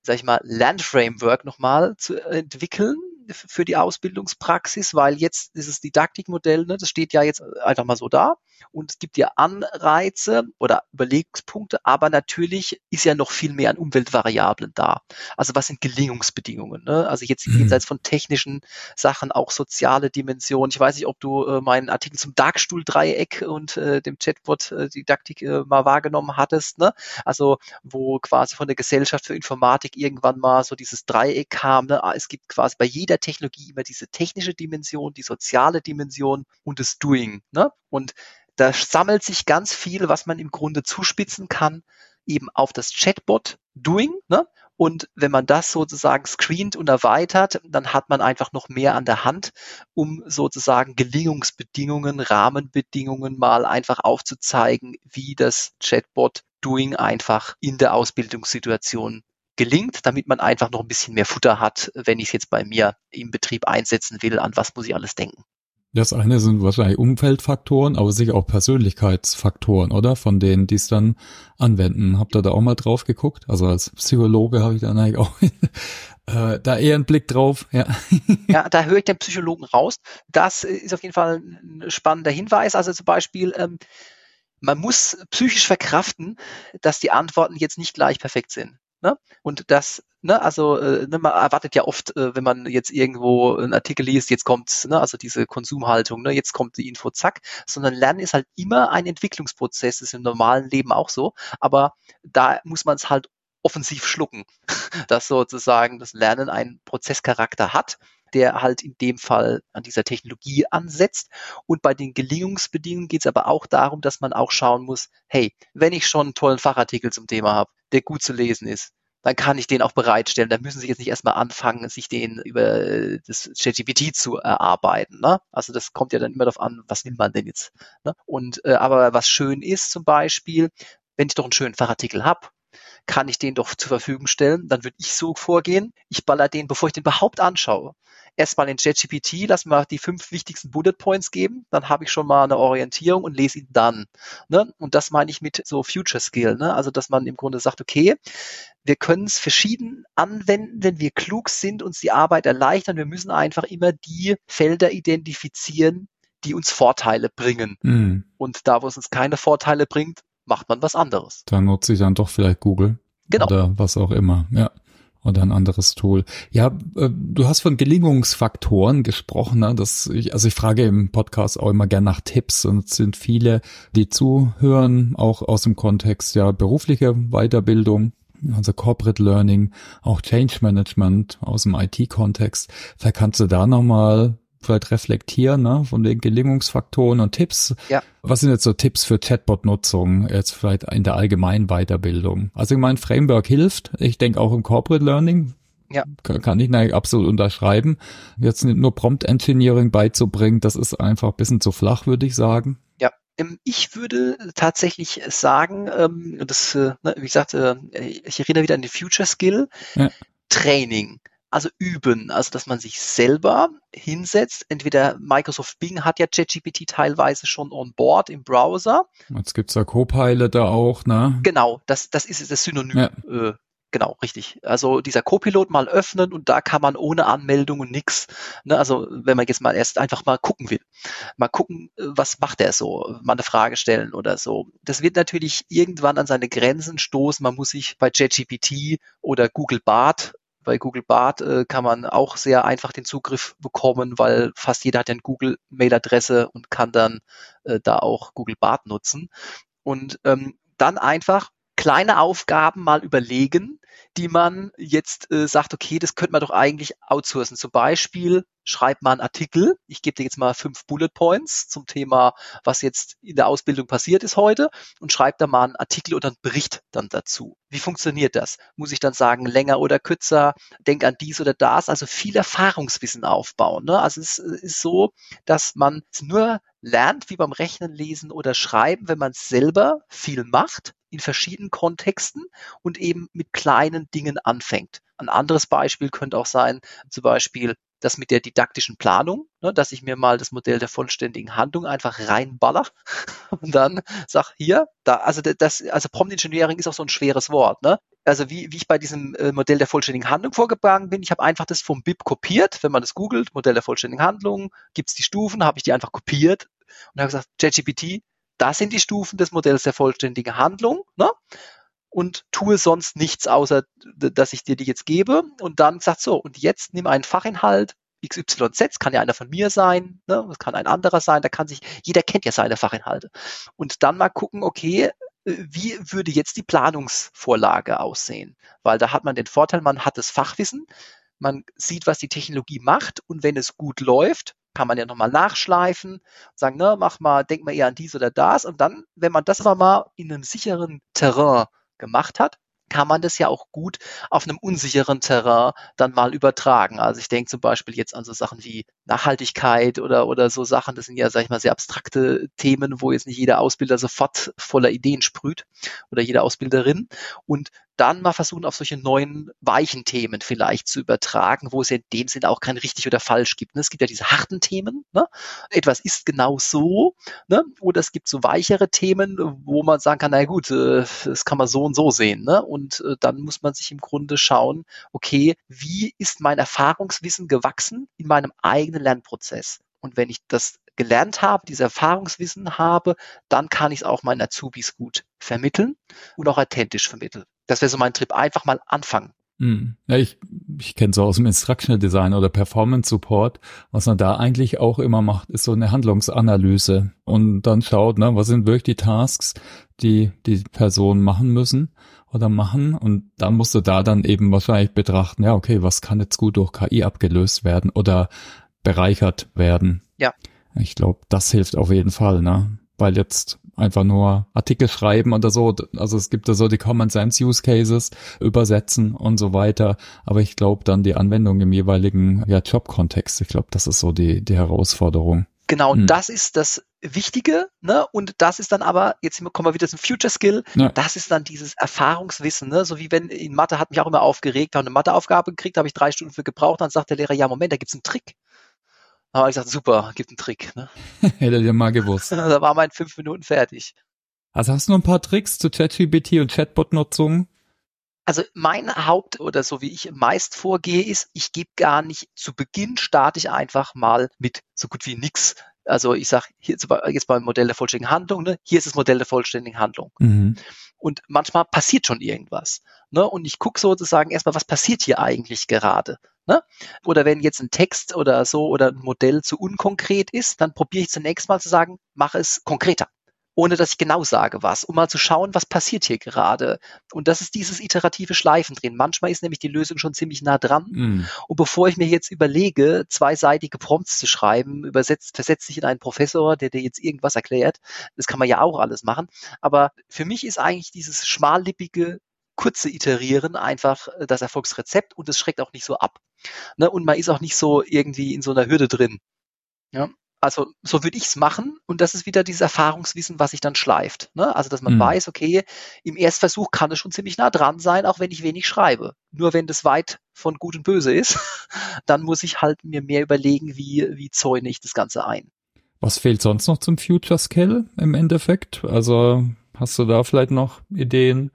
sag ich mal, Lernframework nochmal zu entwickeln, für die Ausbildungspraxis, weil jetzt dieses Didaktikmodell, ne, das steht ja jetzt einfach mal so da und es gibt ja Anreize oder Überlegungspunkte, aber natürlich ist ja noch viel mehr an Umweltvariablen da. Also was sind Gelingungsbedingungen? Ne? Also jetzt mhm. jenseits von technischen Sachen auch soziale Dimensionen. Ich weiß nicht, ob du äh, meinen Artikel zum Darkstuhl-Dreieck und äh, dem Chatbot äh, Didaktik äh, mal wahrgenommen hattest. Ne? Also wo quasi von der Gesellschaft für Informatik irgendwann mal so dieses Dreieck kam. Ne? Ah, es gibt quasi bei jeder Technologie immer diese technische Dimension, die soziale Dimension und das Doing. Ne? Und da sammelt sich ganz viel, was man im Grunde zuspitzen kann, eben auf das Chatbot Doing. Ne? Und wenn man das sozusagen screent und erweitert, dann hat man einfach noch mehr an der Hand, um sozusagen Gelingungsbedingungen, Rahmenbedingungen mal einfach aufzuzeigen, wie das Chatbot Doing einfach in der Ausbildungssituation gelingt, damit man einfach noch ein bisschen mehr Futter hat, wenn ich es jetzt bei mir im Betrieb einsetzen will, an was muss ich alles denken. Das eine sind wahrscheinlich Umfeldfaktoren, aber sicher auch Persönlichkeitsfaktoren, oder? Von denen, die es dann anwenden. Habt ihr da auch mal drauf geguckt? Also als Psychologe habe ich dann eigentlich auch äh, da eher einen Blick drauf. Ja. ja, da höre ich den Psychologen raus. Das ist auf jeden Fall ein spannender Hinweis. Also zum Beispiel, ähm, man muss psychisch verkraften, dass die Antworten jetzt nicht gleich perfekt sind. Ne? Und das, ne, also äh, ne, man erwartet ja oft, äh, wenn man jetzt irgendwo einen Artikel liest, jetzt kommt, ne, also diese Konsumhaltung, ne, jetzt kommt die Info, zack, sondern Lernen ist halt immer ein Entwicklungsprozess, das ist im normalen Leben auch so, aber da muss man es halt offensiv schlucken, dass sozusagen das Lernen einen Prozesscharakter hat der halt in dem Fall an dieser Technologie ansetzt. Und bei den Gelingungsbedingungen geht es aber auch darum, dass man auch schauen muss, hey, wenn ich schon einen tollen Fachartikel zum Thema habe, der gut zu lesen ist, dann kann ich den auch bereitstellen. Da müssen Sie jetzt nicht erstmal anfangen, sich den über äh, das ChatGPT zu erarbeiten. Ne? Also das kommt ja dann immer darauf an, was will man denn jetzt. Ne? Und äh, aber was schön ist zum Beispiel, wenn ich doch einen schönen Fachartikel habe, kann ich den doch zur Verfügung stellen. Dann würde ich so vorgehen. Ich baller den, bevor ich den überhaupt anschaue, erstmal in ChatGPT, lass mir die fünf wichtigsten Bullet Points geben, dann habe ich schon mal eine Orientierung und lese ihn dann. Ne? Und das meine ich mit so Future Skill, ne? also dass man im Grunde sagt, okay, wir können es verschieden anwenden, wenn wir klug sind, uns die Arbeit erleichtern. Wir müssen einfach immer die Felder identifizieren, die uns Vorteile bringen. Mhm. Und da, wo es uns keine Vorteile bringt, macht man was anderes. Da nutze ich dann doch vielleicht Google. Genau. Oder was auch immer, ja oder ein anderes Tool. Ja, äh, du hast von Gelingungsfaktoren gesprochen. Ne? Das, ich, also ich frage im Podcast auch immer gern nach Tipps und es sind viele, die zuhören, auch aus dem Kontext ja berufliche Weiterbildung, also Corporate Learning, auch Change Management aus dem IT-Kontext. Vielleicht kannst du da nochmal vielleicht reflektieren, ne, von den Gelingungsfaktoren und Tipps. Ja. Was sind jetzt so Tipps für Chatbot-Nutzung, jetzt vielleicht in der allgemeinen Weiterbildung? Also ich meine, Framework hilft. Ich denke auch im Corporate Learning. Ja. Kann ich eigentlich absolut unterschreiben. Jetzt nur Prompt Engineering beizubringen, das ist einfach ein bisschen zu flach, würde ich sagen. Ja, ähm, ich würde tatsächlich sagen, ähm, das, äh, ne, wie gesagt, äh, ich erinnere wieder an die Future Skill. Ja. Training also üben, also dass man sich selber hinsetzt. Entweder Microsoft Bing hat ja ChatGPT teilweise schon on board im Browser. Jetzt gibt's ja Copilot da auch, ne? Genau, das, das ist das Synonym. Ja. Äh, genau, richtig. Also dieser Copilot mal öffnen und da kann man ohne Anmeldung und nix. Ne, also wenn man jetzt mal erst einfach mal gucken will, mal gucken, was macht er so, mal eine Frage stellen oder so. Das wird natürlich irgendwann an seine Grenzen stoßen. Man muss sich bei ChatGPT oder Google Bart bei Google Bart äh, kann man auch sehr einfach den Zugriff bekommen, weil fast jeder hat ja eine Google-Mail-Adresse und kann dann äh, da auch Google Bart nutzen. Und ähm, dann einfach kleine Aufgaben mal überlegen, die man jetzt äh, sagt, okay, das könnte man doch eigentlich outsourcen. Zum Beispiel schreibt man einen Artikel. Ich gebe dir jetzt mal fünf Bullet Points zum Thema, was jetzt in der Ausbildung passiert ist heute und schreibt da mal einen Artikel oder einen Bericht dann dazu. Wie funktioniert das? Muss ich dann sagen, länger oder kürzer? Denk an dies oder das. Also viel Erfahrungswissen aufbauen. Ne? Also es ist so, dass man nur lernt, wie beim Rechnen, Lesen oder Schreiben, wenn man selber viel macht in verschiedenen Kontexten und eben mit kleinen Dingen anfängt. Ein anderes Beispiel könnte auch sein, zum Beispiel das mit der didaktischen Planung, ne, dass ich mir mal das Modell der vollständigen Handlung einfach reinballer und dann sag hier, da, also das, also Prompt Engineering ist auch so ein schweres Wort, ne? Also wie, wie ich bei diesem äh, Modell der vollständigen Handlung vorgegangen bin, ich habe einfach das vom BIP kopiert, wenn man das googelt, Modell der vollständigen Handlung, gibt's die Stufen, habe ich die einfach kopiert und habe gesagt, ChatGPT, das sind die Stufen des Modells der vollständigen Handlung, ne? und tue sonst nichts, außer dass ich dir die jetzt gebe. Und dann sagt so, und jetzt nimm einen Fachinhalt, XYZ, kann ja einer von mir sein, ne, das kann ein anderer sein, da kann sich, jeder kennt ja seine Fachinhalte. Und dann mal gucken, okay, wie würde jetzt die Planungsvorlage aussehen? Weil da hat man den Vorteil, man hat das Fachwissen, man sieht, was die Technologie macht und wenn es gut läuft, kann man ja nochmal nachschleifen, sagen, ne, mach mal, denk mal eher an dies oder das und dann, wenn man das aber mal in einem sicheren Terrain gemacht hat, kann man das ja auch gut auf einem unsicheren Terrain dann mal übertragen. Also ich denke zum Beispiel jetzt an so Sachen wie Nachhaltigkeit oder, oder so Sachen, das sind ja, sag ich mal, sehr abstrakte Themen, wo jetzt nicht jeder Ausbilder sofort voller Ideen sprüht oder jede Ausbilderin. Und dann mal versuchen, auf solche neuen weichen Themen vielleicht zu übertragen, wo es ja in dem Sinne auch kein richtig oder falsch gibt. Ne? Es gibt ja diese harten Themen, ne? etwas ist genau so, ne? oder es gibt so weichere Themen, wo man sagen kann, na gut, äh, das kann man so und so sehen. Ne? Und äh, dann muss man sich im Grunde schauen, okay, wie ist mein Erfahrungswissen gewachsen in meinem eigenen Lernprozess? Und wenn ich das gelernt habe, dieses Erfahrungswissen habe, dann kann ich es auch meinen Azubis gut vermitteln und auch authentisch vermitteln. Das wäre so mein Trip. Einfach mal anfangen. Hm. Ja, ich, ich kenne so aus dem Instructional Design oder Performance Support, was man da eigentlich auch immer macht, ist so eine Handlungsanalyse und dann schaut, ne, was sind wirklich die Tasks, die die Personen machen müssen oder machen und dann musst du da dann eben wahrscheinlich betrachten, ja, okay, was kann jetzt gut durch KI abgelöst werden oder bereichert werden. Ja. Ich glaube, das hilft auf jeden Fall, ne? Weil jetzt einfach nur Artikel schreiben oder so, also es gibt da so die Common Sense Use Cases, übersetzen und so weiter, aber ich glaube dann die Anwendung im jeweiligen ja, Jobkontext, ich glaube, das ist so die, die Herausforderung. Genau, hm. das ist das Wichtige, ne? Und das ist dann aber, jetzt kommen wir wieder zum Future Skill, ja. das ist dann dieses Erfahrungswissen, ne? So wie wenn in Mathe hat mich auch immer aufgeregt, habe eine Matheaufgabe gekriegt, habe ich drei Stunden für gebraucht, dann sagt der Lehrer, ja, Moment, da gibt's einen Trick. Habe ich gesagt, super, gibt einen Trick. Ne? Hätte ihr mal gewusst. da war mein fünf Minuten fertig. Also hast du noch ein paar Tricks zu ChatGPT und Chatbot-Nutzung? Also mein Haupt oder so wie ich meist vorgehe, ist, ich gebe gar nicht zu Beginn starte ich einfach mal mit so gut wie nix. Also ich sage hier jetzt beim Modell der vollständigen Handlung, ne, hier ist das Modell der vollständigen Handlung. Mhm. Und manchmal passiert schon irgendwas. Ne? Und ich gucke sozusagen erstmal, was passiert hier eigentlich gerade. Ne? Oder wenn jetzt ein Text oder so oder ein Modell zu unkonkret ist, dann probiere ich zunächst mal zu sagen, mach es konkreter ohne dass ich genau sage was, um mal zu schauen, was passiert hier gerade. Und das ist dieses iterative Schleifen drehen. Manchmal ist nämlich die Lösung schon ziemlich nah dran. Mm. Und bevor ich mir jetzt überlege, zweiseitige Prompts zu schreiben, übersetzt, versetzt sich in einen Professor, der dir jetzt irgendwas erklärt. Das kann man ja auch alles machen. Aber für mich ist eigentlich dieses schmallippige kurze Iterieren einfach äh, das Erfolgsrezept und es schreckt auch nicht so ab. Ne? Und man ist auch nicht so irgendwie in so einer Hürde drin. Ja? Also so würde ich es machen und das ist wieder dieses Erfahrungswissen, was sich dann schleift. Ne? Also dass man mhm. weiß, okay, im Erstversuch kann es schon ziemlich nah dran sein, auch wenn ich wenig schreibe. Nur wenn das weit von gut und böse ist, dann muss ich halt mir mehr überlegen, wie, wie zäune ich das Ganze ein. Was fehlt sonst noch zum Future Scale im Endeffekt? Also hast du da vielleicht noch Ideen?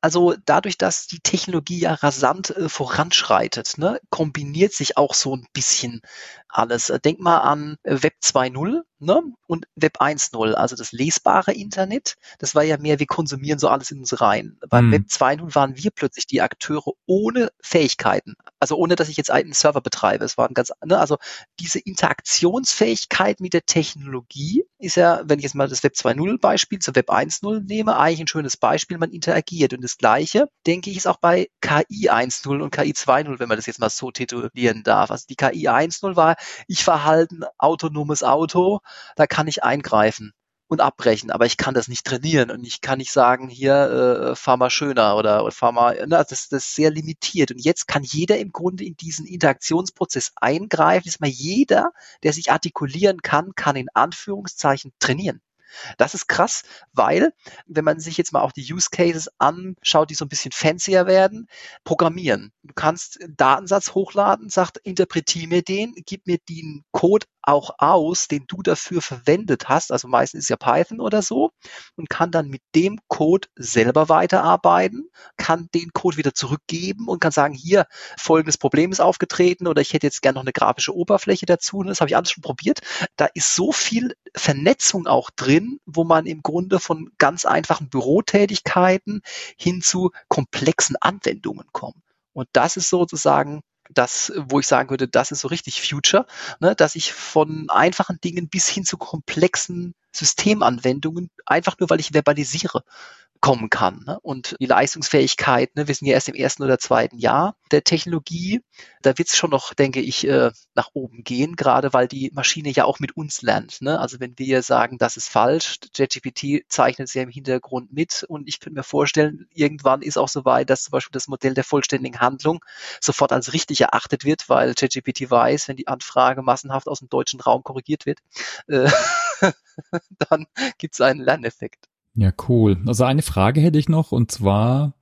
Also dadurch, dass die Technologie ja rasant äh, voranschreitet, ne, kombiniert sich auch so ein bisschen alles. Denk mal an Web 2.0 ne? und Web 1.0, also das lesbare Internet. Das war ja mehr, wir konsumieren so alles in uns rein. Beim mhm. Web 2.0 waren wir plötzlich die Akteure ohne Fähigkeiten. Also ohne, dass ich jetzt einen Server betreibe. Es waren ganz, ne? also diese Interaktionsfähigkeit mit der Technologie ist ja, wenn ich jetzt mal das Web 2.0 Beispiel zu Web 1.0 nehme, eigentlich ein schönes Beispiel, man interagiert. Und das Gleiche, denke ich, ist auch bei KI 1.0 und KI 2.0, wenn man das jetzt mal so titulieren darf. Also die KI 1.0 war ich verhalte ein autonomes Auto, da kann ich eingreifen und abbrechen, aber ich kann das nicht trainieren und ich kann nicht sagen, hier äh, fahr mal schöner oder, oder fahr mal, na, das, das ist sehr limitiert. Und jetzt kann jeder im Grunde in diesen Interaktionsprozess eingreifen. Ist mal jeder, der sich artikulieren kann, kann in Anführungszeichen trainieren. Das ist krass, weil, wenn man sich jetzt mal auch die Use Cases anschaut, die so ein bisschen fancier werden, programmieren. Du kannst einen Datensatz hochladen, sagt, interpretiere mir den, gib mir den Code auch aus, den du dafür verwendet hast, also meistens ist ja Python oder so, und kann dann mit dem Code selber weiterarbeiten, kann den Code wieder zurückgeben und kann sagen, hier, folgendes Problem ist aufgetreten oder ich hätte jetzt gerne noch eine grafische Oberfläche dazu. Das habe ich alles schon probiert. Da ist so viel Vernetzung auch drin, wo man im Grunde von ganz einfachen Bürotätigkeiten hin zu komplexen Anwendungen kommt. Und das ist sozusagen das, wo ich sagen würde, das ist so richtig Future, ne, dass ich von einfachen Dingen bis hin zu komplexen Systemanwendungen einfach nur, weil ich verbalisiere, kommen kann. Ne? Und die Leistungsfähigkeit, ne, wir sind ja erst im ersten oder zweiten Jahr der Technologie, da wird es schon noch, denke ich, äh, nach oben gehen, gerade weil die Maschine ja auch mit uns lernt. Ne? Also wenn wir sagen, das ist falsch, JetGPT zeichnet es ja im Hintergrund mit und ich könnte mir vorstellen, irgendwann ist auch so weit, dass zum Beispiel das Modell der vollständigen Handlung sofort als richtig erachtet wird, weil JetGPT weiß, wenn die Anfrage massenhaft aus dem deutschen Raum korrigiert wird, äh, dann gibt es einen Lerneffekt. Ja, cool. Also eine Frage hätte ich noch und zwar,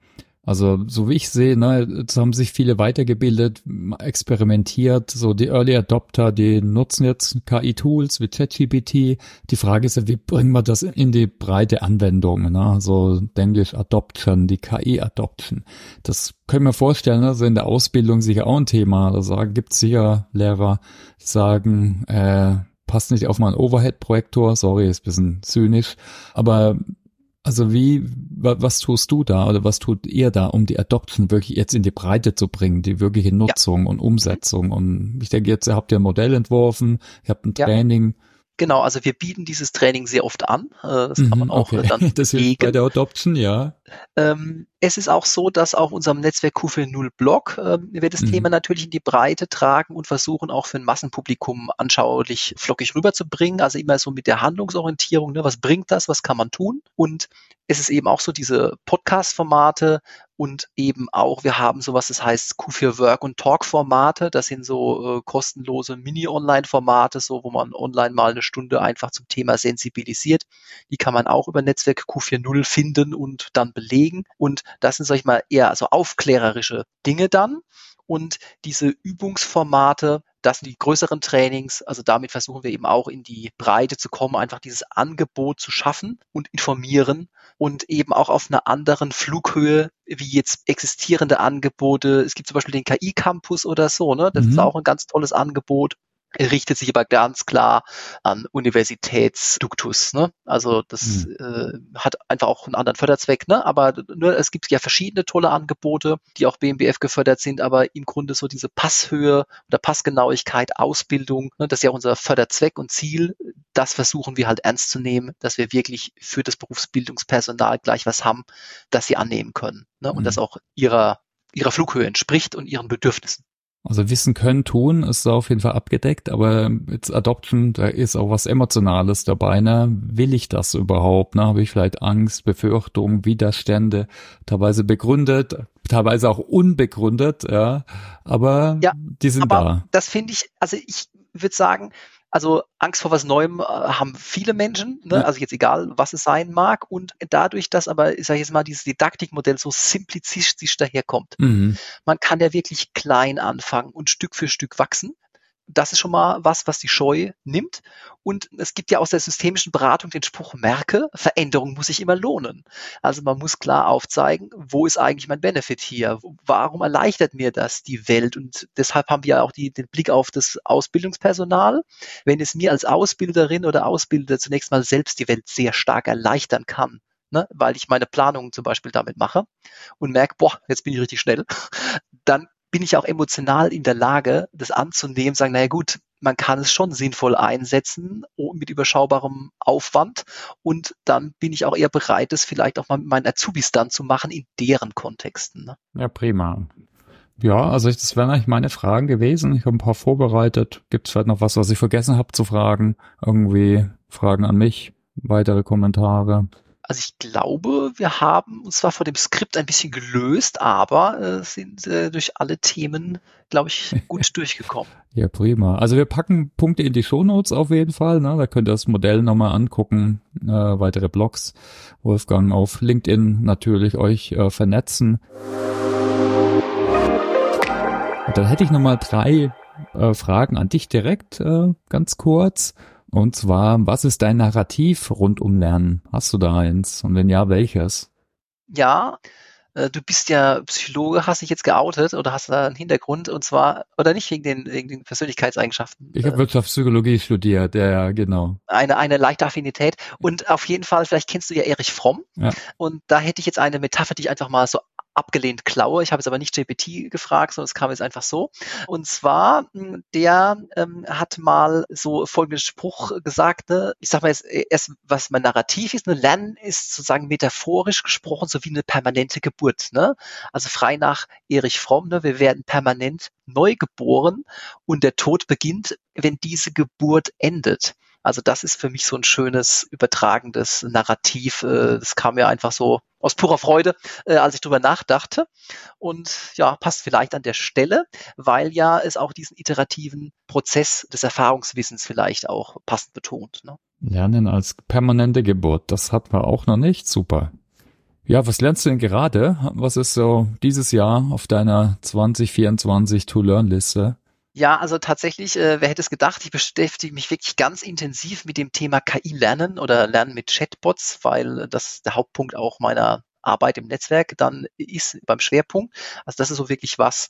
also so wie ich sehe, ne, jetzt haben sich viele weitergebildet, experimentiert, so die Early Adopter, die nutzen jetzt KI-Tools wie ChatGPT. Die Frage ist ja, wie bringen wir das in die breite Anwendung, ne? So English Adoption, die KI-Adoption. Das können wir vorstellen, also in der Ausbildung sicher auch ein Thema. Da sagen, gibt es sicher Lehrer, die sagen, äh, passt nicht auf meinen Overhead-Projektor, sorry, ist ein bisschen zynisch, aber also wie, was tust du da oder was tut ihr da, um die Adoption wirklich jetzt in die Breite zu bringen, die wirkliche Nutzung ja. und Umsetzung? Und ich denke, jetzt habt ihr ein Modell entworfen, ihr habt ein Training. Ja. Genau, also wir bieten dieses Training sehr oft an. Äh, das kann man mhm, auch okay. dann das hilft bei der Adoption, ja. Ähm, es ist auch so, dass auch unserem Netzwerk Q40 Blog äh, wir das mhm. Thema natürlich in die Breite tragen und versuchen auch für ein Massenpublikum anschaulich flockig rüberzubringen. Also immer so mit der Handlungsorientierung, ne, was bringt das, was kann man tun? Und es ist eben auch so diese Podcast-Formate und eben auch, wir haben sowas, das heißt Q4 Work und Talk-Formate. Das sind so äh, kostenlose Mini-Online-Formate, so wo man online mal eine Stunde einfach zum Thema sensibilisiert. Die kann man auch über Netzwerk Q40 finden und dann belegen. Und das sind, sag ich mal, eher so aufklärerische Dinge dann. Und diese Übungsformate, das sind die größeren Trainings. Also damit versuchen wir eben auch in die Breite zu kommen, einfach dieses Angebot zu schaffen und informieren und eben auch auf einer anderen Flughöhe wie jetzt existierende Angebote. Es gibt zum Beispiel den KI-Campus oder so, ne? Das mhm. ist auch ein ganz tolles Angebot richtet sich aber ganz klar an Universitätsduktus. Ne? Also das mhm. äh, hat einfach auch einen anderen Förderzweck, ne? aber nur, es gibt ja verschiedene tolle Angebote, die auch BMBF gefördert sind, aber im Grunde so diese Passhöhe oder Passgenauigkeit, Ausbildung, ne? das ist ja unser Förderzweck und Ziel, das versuchen wir halt ernst zu nehmen, dass wir wirklich für das Berufsbildungspersonal gleich was haben, das sie annehmen können ne? und mhm. das auch ihrer ihrer Flughöhe entspricht und ihren Bedürfnissen. Also wissen können, tun ist auf jeden Fall abgedeckt, aber jetzt Adoption, da ist auch was Emotionales dabei, ne? Will ich das überhaupt? Ne? Habe ich vielleicht Angst, Befürchtung, Widerstände, teilweise begründet, teilweise auch unbegründet, ja. Aber ja, die sind aber da. Das finde ich, also ich würde sagen, also Angst vor was Neuem äh, haben viele Menschen, ne? Ja. also jetzt egal, was es sein mag. Und dadurch, dass aber, ich sage jetzt mal, dieses Didaktikmodell so simplizistisch daherkommt, mhm. man kann ja wirklich klein anfangen und Stück für Stück wachsen das ist schon mal was, was die Scheu nimmt. Und es gibt ja aus der systemischen Beratung den Spruch, merke, Veränderung muss sich immer lohnen. Also man muss klar aufzeigen, wo ist eigentlich mein Benefit hier? Warum erleichtert mir das die Welt? Und deshalb haben wir auch die, den Blick auf das Ausbildungspersonal. Wenn es mir als Ausbilderin oder Ausbilder zunächst mal selbst die Welt sehr stark erleichtern kann, Ne, weil ich meine Planungen zum Beispiel damit mache und merke, boah, jetzt bin ich richtig schnell, dann bin ich auch emotional in der Lage, das anzunehmen, sagen, naja gut, man kann es schon sinnvoll einsetzen mit überschaubarem Aufwand und dann bin ich auch eher bereit, es vielleicht auch mal mit meinen Azubis dann zu machen in deren Kontexten. Ne? Ja, prima. Ja, also das wären eigentlich meine Fragen gewesen. Ich habe ein paar vorbereitet. Gibt es vielleicht noch was, was ich vergessen habe zu fragen? Irgendwie Fragen an mich? Weitere Kommentare? Also ich glaube, wir haben uns zwar vor dem Skript ein bisschen gelöst, aber äh, sind äh, durch alle Themen, glaube ich, gut durchgekommen. Ja, prima. Also wir packen Punkte in die Shownotes auf jeden Fall. Ne? Da könnt ihr das Modell nochmal angucken, äh, weitere Blogs. Wolfgang auf LinkedIn natürlich euch äh, vernetzen. Und dann hätte ich nochmal drei äh, Fragen an dich direkt, äh, ganz kurz. Und zwar, was ist dein Narrativ rund um Lernen? Hast du da eins? Und wenn ja, welches? Ja, äh, du bist ja Psychologe, hast dich jetzt geoutet oder hast da einen Hintergrund und zwar, oder nicht wegen den, wegen den Persönlichkeitseigenschaften? Ich habe äh, Wirtschaftspsychologie studiert, ja, genau. Eine, eine leichte Affinität. Und auf jeden Fall, vielleicht kennst du ja Erich Fromm. Ja. Und da hätte ich jetzt eine Metapher, die ich einfach mal so abgelehnt klaue. Ich habe jetzt aber nicht GPT gefragt, sondern es kam jetzt einfach so. Und zwar, hm, der ähm, hat mal so folgenden Spruch gesagt, ne? ich sage mal jetzt äh, erst, was mein Narrativ ist, ne? Lernen ist sozusagen metaphorisch gesprochen so wie eine permanente Geburt. Ne? Also frei nach Erich Fromm, ne? wir werden permanent neu geboren und der Tod beginnt, wenn diese Geburt endet. Also das ist für mich so ein schönes übertragendes Narrativ. Äh, das kam mir einfach so aus purer Freude, äh, als ich drüber nachdachte. Und ja, passt vielleicht an der Stelle, weil ja es auch diesen iterativen Prozess des Erfahrungswissens vielleicht auch passend betont. Ne? Lernen als permanente Geburt, das hatten wir auch noch nicht. Super. Ja, was lernst du denn gerade? Was ist so dieses Jahr auf deiner 2024 To-Learn-Liste? Ja, also tatsächlich, äh, wer hätte es gedacht, ich beschäftige mich wirklich ganz intensiv mit dem Thema KI-Lernen oder Lernen mit Chatbots, weil das der Hauptpunkt auch meiner Arbeit im Netzwerk dann ist beim Schwerpunkt. Also das ist so wirklich was,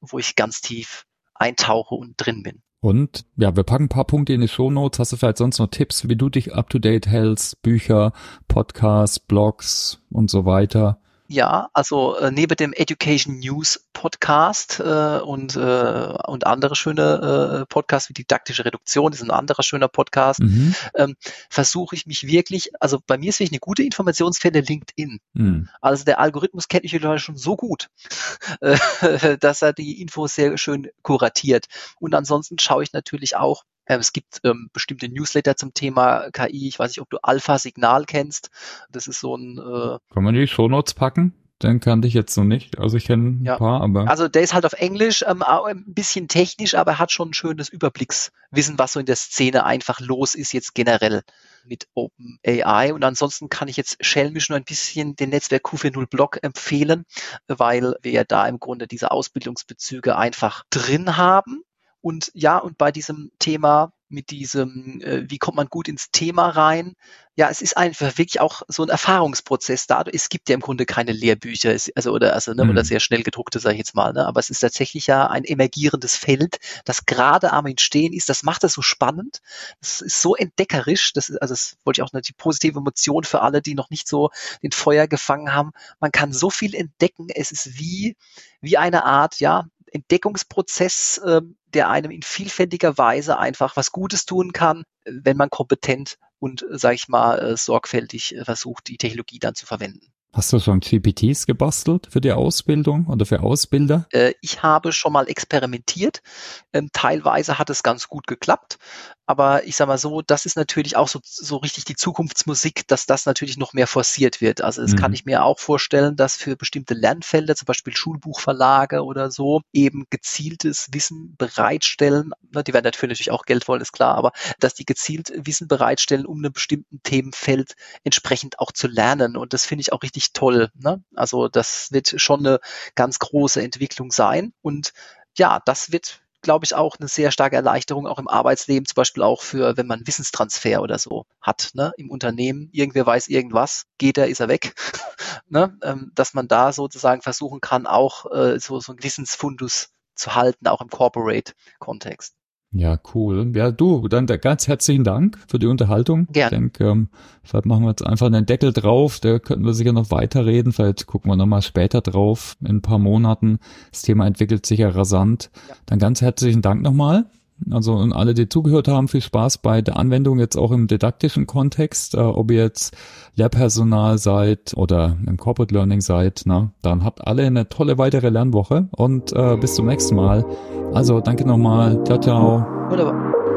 wo ich ganz tief eintauche und drin bin. Und ja, wir packen ein paar Punkte in die Show Notes. Hast du vielleicht sonst noch Tipps, wie du dich up to date hältst? Bücher, Podcasts, Blogs und so weiter? Ja, also äh, neben dem Education News Podcast äh, und, äh, und andere schöne äh, Podcasts wie Didaktische Reduktion, das ist ein anderer schöner Podcast, mhm. ähm, versuche ich mich wirklich, also bei mir ist wirklich eine gute Informationsquelle LinkedIn. Mhm. Also der Algorithmus kennt mich mittlerweile schon so gut, äh, dass er die Infos sehr schön kuratiert. Und ansonsten schaue ich natürlich auch es gibt ähm, bestimmte Newsletter zum Thema KI. Ich weiß nicht, ob du Alpha Signal kennst. Das ist so ein. Äh, Kann man die Shownotes packen? Den kannte ich jetzt noch nicht. Also ich kenne ja. ein paar, aber. Also der ist halt auf Englisch, ähm, ein bisschen technisch, aber er hat schon ein schönes Überblickswissen, was so in der Szene einfach los ist, jetzt generell mit OpenAI. Und ansonsten kann ich jetzt Shellmish nur ein bisschen den Netzwerk Q40 Blog empfehlen, weil wir ja da im Grunde diese Ausbildungsbezüge einfach drin haben. Und ja, und bei diesem Thema mit diesem, äh, wie kommt man gut ins Thema rein? Ja, es ist einfach wirklich auch so ein Erfahrungsprozess da. Es gibt ja im Grunde keine Lehrbücher, es, also oder also ne, mhm. oder sehr schnell gedruckte, sage ich jetzt mal. Ne? Aber es ist tatsächlich ja ein emergierendes Feld, das gerade am Entstehen ist. Das macht es so spannend. Das ist so entdeckerisch. Das ist, also das wollte ich auch eine die positive Emotion für alle, die noch nicht so den Feuer gefangen haben. Man kann so viel entdecken. Es ist wie wie eine Art, ja, Entdeckungsprozess, äh, der einem in vielfältiger Weise einfach was Gutes tun kann, wenn man kompetent und, sage ich mal, äh, sorgfältig äh, versucht, die Technologie dann zu verwenden. Hast du schon GPTs gebastelt für die Ausbildung oder für Ausbilder? Äh, ich habe schon mal experimentiert. Ähm, teilweise hat es ganz gut geklappt. Aber ich sage mal so, das ist natürlich auch so, so richtig die Zukunftsmusik, dass das natürlich noch mehr forciert wird. Also das mhm. kann ich mir auch vorstellen, dass für bestimmte Lernfelder, zum Beispiel Schulbuchverlage oder so, eben gezieltes Wissen bereitstellen. Die werden natürlich auch Geld wollen, ist klar, aber dass die gezielt Wissen bereitstellen, um einem bestimmten Themenfeld entsprechend auch zu lernen. Und das finde ich auch richtig toll. Ne? Also das wird schon eine ganz große Entwicklung sein. Und ja, das wird glaube ich, auch eine sehr starke Erleichterung auch im Arbeitsleben, zum Beispiel auch für, wenn man Wissenstransfer oder so hat, ne, im Unternehmen. Irgendwer weiß irgendwas, geht er, ist er weg, ne, ähm, dass man da sozusagen versuchen kann, auch äh, so, so einen Wissensfundus zu halten, auch im Corporate-Kontext. Ja, cool. Ja, du, dann ganz herzlichen Dank für die Unterhaltung. Gerne. Ich denke, ähm, vielleicht machen wir jetzt einfach einen Deckel drauf. Da könnten wir sicher noch weiterreden. Vielleicht gucken wir nochmal später drauf, in ein paar Monaten. Das Thema entwickelt sich ja rasant. Ja. Dann ganz herzlichen Dank nochmal. Also und alle, die zugehört haben, viel Spaß bei der Anwendung jetzt auch im didaktischen Kontext, äh, ob ihr jetzt Lehrpersonal seid oder im Corporate Learning seid, na, dann habt alle eine tolle weitere Lernwoche und äh, bis zum nächsten Mal. Also danke nochmal. Ciao, ciao. Wunderbar.